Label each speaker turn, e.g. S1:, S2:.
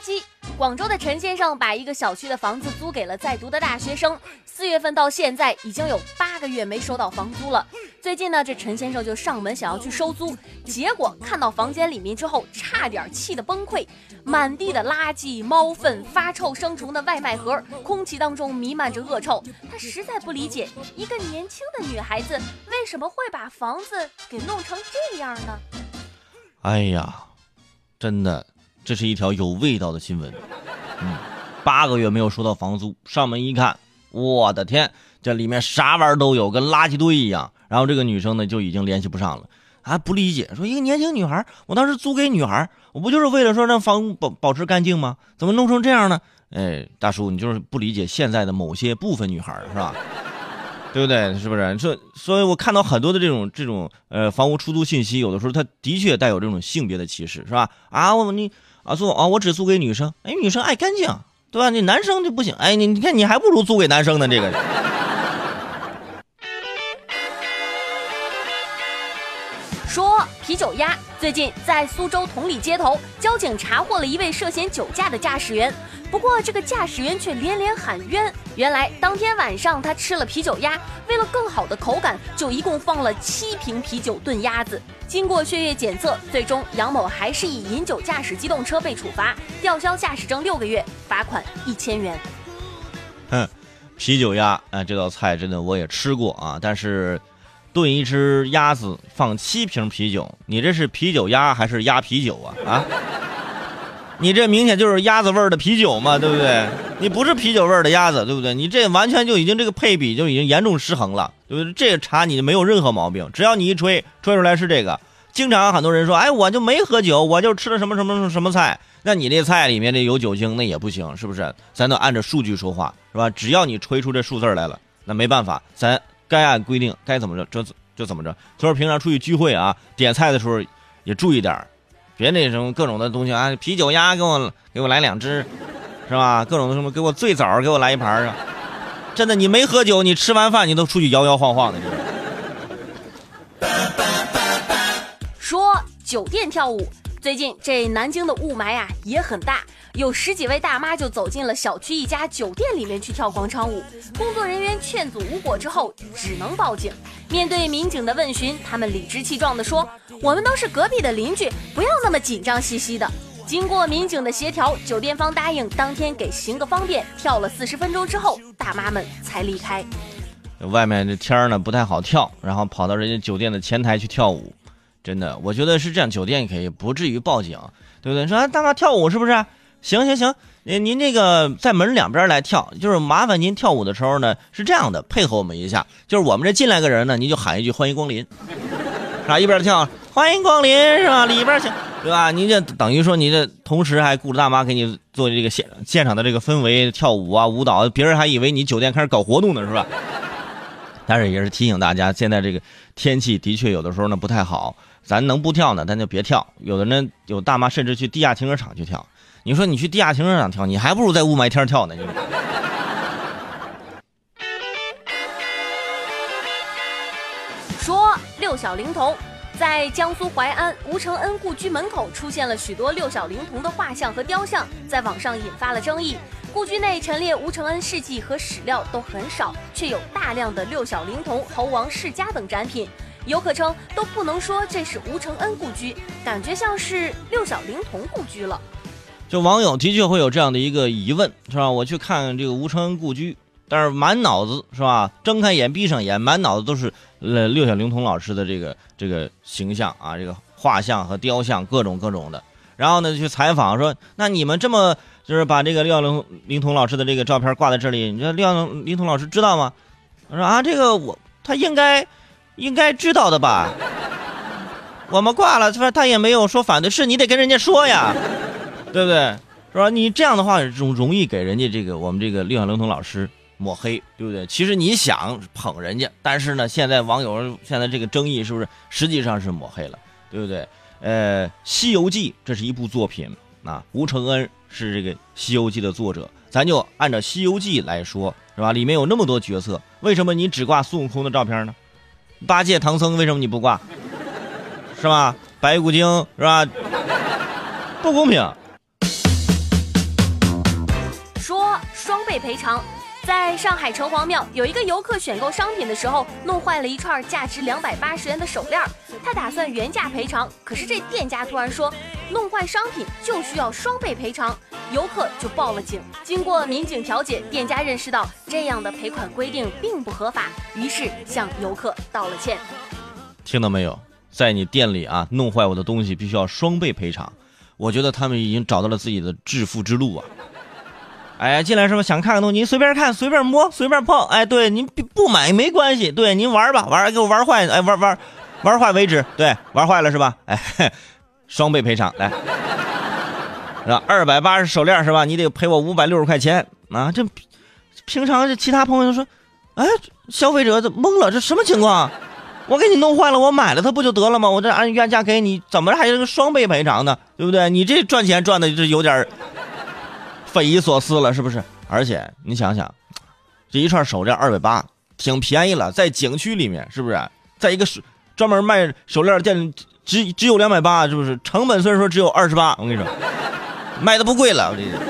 S1: 圾。广州的陈先生把一个小区的房子租给了在读的大学生，四月份到现在已经有八个月没收到房租了。最近呢，这陈先生就上门想要去收租，结果看到房间里面之后，差点气得崩溃。满地的垃圾、猫粪、发臭生虫的外卖盒，空气当中弥漫着恶臭。他实在不理解，一个年轻的女孩子为什么会把房子给弄成这样呢？
S2: 哎呀，真的。这是一条有味道的新闻，嗯，八个月没有收到房租，上门一看，我的天，这里面啥玩意儿都有，跟垃圾堆一样。然后这个女生呢就已经联系不上了，还不理解，说一个年轻女孩，我当时租给女孩，我不就是为了说让房屋保保持干净吗？怎么弄成这样呢？哎，大叔，你就是不理解现在的某些部分女孩，是吧？对不对？是不是？这所以，我看到很多的这种这种呃房屋出租信息，有的时候它的确带有这种性别的歧视，是吧？啊，我你。啊租啊，我只租给女生。哎，女生爱干净，对吧？你男生就不行。哎，你你看，你还不如租给男生呢。这个。
S1: 说啤酒鸭最近在苏州同里街头，交警查获了一位涉嫌酒驾的驾驶员。不过这个驾驶员却连连喊冤。原来当天晚上他吃了啤酒鸭，为了更好的口感，就一共放了七瓶啤酒炖鸭子。经过血液检测，最终杨某还是以饮酒驾驶机动车被处罚，吊销驾驶证六个月，罚款一千元。
S2: 哼，啤酒鸭啊，这道菜真的我也吃过啊，但是。炖一只鸭子，放七瓶啤酒，你这是啤酒鸭还是鸭啤酒啊？啊，你这明显就是鸭子味儿的啤酒嘛，对不对？你不是啤酒味儿的鸭子，对不对？你这完全就已经这个配比就已经严重失衡了，对不对？这个茶你没有任何毛病，只要你一吹，吹出来是这个。经常很多人说，哎，我就没喝酒，我就吃了什么什么什么菜，那你这菜里面这有酒精，那也不行，是不是？咱得按照数据说话，是吧？只要你吹出这数字来了，那没办法，咱。该按规定该怎么着就就怎么着。所以平常出去聚会啊，点菜的时候也注意点儿别那什么各种的东西啊，啤酒鸭给我给我来两只，是吧？各种什么给我最枣给我来一盘啊！真的，你没喝酒，你吃完饭你都出去摇摇晃晃的。
S1: 说酒店跳舞，最近这南京的雾霾啊也很大。有十几位大妈就走进了小区一家酒店里面去跳广场舞，工作人员劝阻无果之后，只能报警。面对民警的问询，他们理直气壮地说：“我们都是隔壁的邻居，不要那么紧张兮兮的。”经过民警的协调，酒店方答应当天给行个方便。跳了四十分钟之后，大妈们才离开。
S2: 外面这天儿呢不太好跳，然后跑到人家酒店的前台去跳舞，真的，我觉得是这样，酒店可以不至于报警，对不对？说大妈跳舞是不是？行行行，您您这个在门两边来跳，就是麻烦您跳舞的时候呢，是这样的，配合我们一下，就是我们这进来个人呢，您就喊一句欢迎光临，是吧？一边跳欢迎光临是吧？里边请，对吧？您这等于说你这同时还顾着大妈给你做这个现现场的这个氛围跳舞啊舞蹈，别人还以为你酒店开始搞活动呢，是吧？但是也是提醒大家，现在这个天气的确有的时候呢不太好，咱能不跳呢，咱就别跳。有的人有大妈甚至去地下停车场去跳。你说你去地下停车场跳，你还不如在雾霾天跳呢。
S1: 说六小龄童，在江苏淮安吴承恩故居门口出现了许多六小龄童的画像和雕像，在网上引发了争议。故居内陈列吴承恩事迹和史料都很少，却有大量的六小龄童、猴王世家等展品，游客称都不能说这是吴承恩故居，感觉像是六小龄童故居了。
S2: 就网友的确会有这样的一个疑问，是吧？我去看这个吴承恩故居，但是满脑子是吧？睁开眼闭上眼，满脑子都是呃六小龄童老师的这个这个形象啊，这个画像和雕像，各种各种的。然后呢，去采访说，那你们这么就是把这个六小龄龄童老师的这个照片挂在这里，你说六小龄童老师知道吗？我说啊，这个我他应该应该知道的吧？我们挂了，他说他也没有说反对，是你得跟人家说呀。对不对？是吧？你这样的话容容易给人家这个我们这个六小龄童老师抹黑，对不对？其实你想捧人家，但是呢，现在网友现在这个争议是不是实际上是抹黑了，对不对？呃，《西游记》这是一部作品啊，吴承恩是这个《西游记》的作者，咱就按照《西游记》来说，是吧？里面有那么多角色，为什么你只挂孙悟空的照片呢？八戒、唐僧为什么你不挂？是吧？白骨精是吧？不公平。
S1: 倍赔偿。在上海城隍庙，有一个游客选购商品的时候，弄坏了一串价值两百八十元的手链，他打算原价赔偿，可是这店家突然说，弄坏商品就需要双倍赔偿，游客就报了警。经过民警调解，店家认识到这样的赔款规定并不合法，于是向游客道了歉。
S2: 听到没有？在你店里啊，弄坏我的东西必须要双倍赔偿。我觉得他们已经找到了自己的致富之路啊。哎，进来是吧？想看看东西，您随便看，随便摸，随便碰。哎，对，您不买没关系，对，您玩吧，玩给我玩坏，哎，玩玩玩坏为止。对，玩坏了是吧？哎，双倍赔偿，来，是吧？二百八十手链是吧？你得赔我五百六十块钱啊！这平常这其他朋友说，哎，消费者这懵了，这什么情况？我给你弄坏了，我买了它不就得了吗？我这按原价给你，怎么还是个双倍赔偿呢？对不对？你这赚钱赚的这有点。匪夷所思了，是不是？而且你想想，这一串手链二百八，挺便宜了，在景区里面，是不是？在一个专门卖手链店，只只有两百八，是不是？成本虽然说只有二十八，我跟你说，卖的不贵了，我这。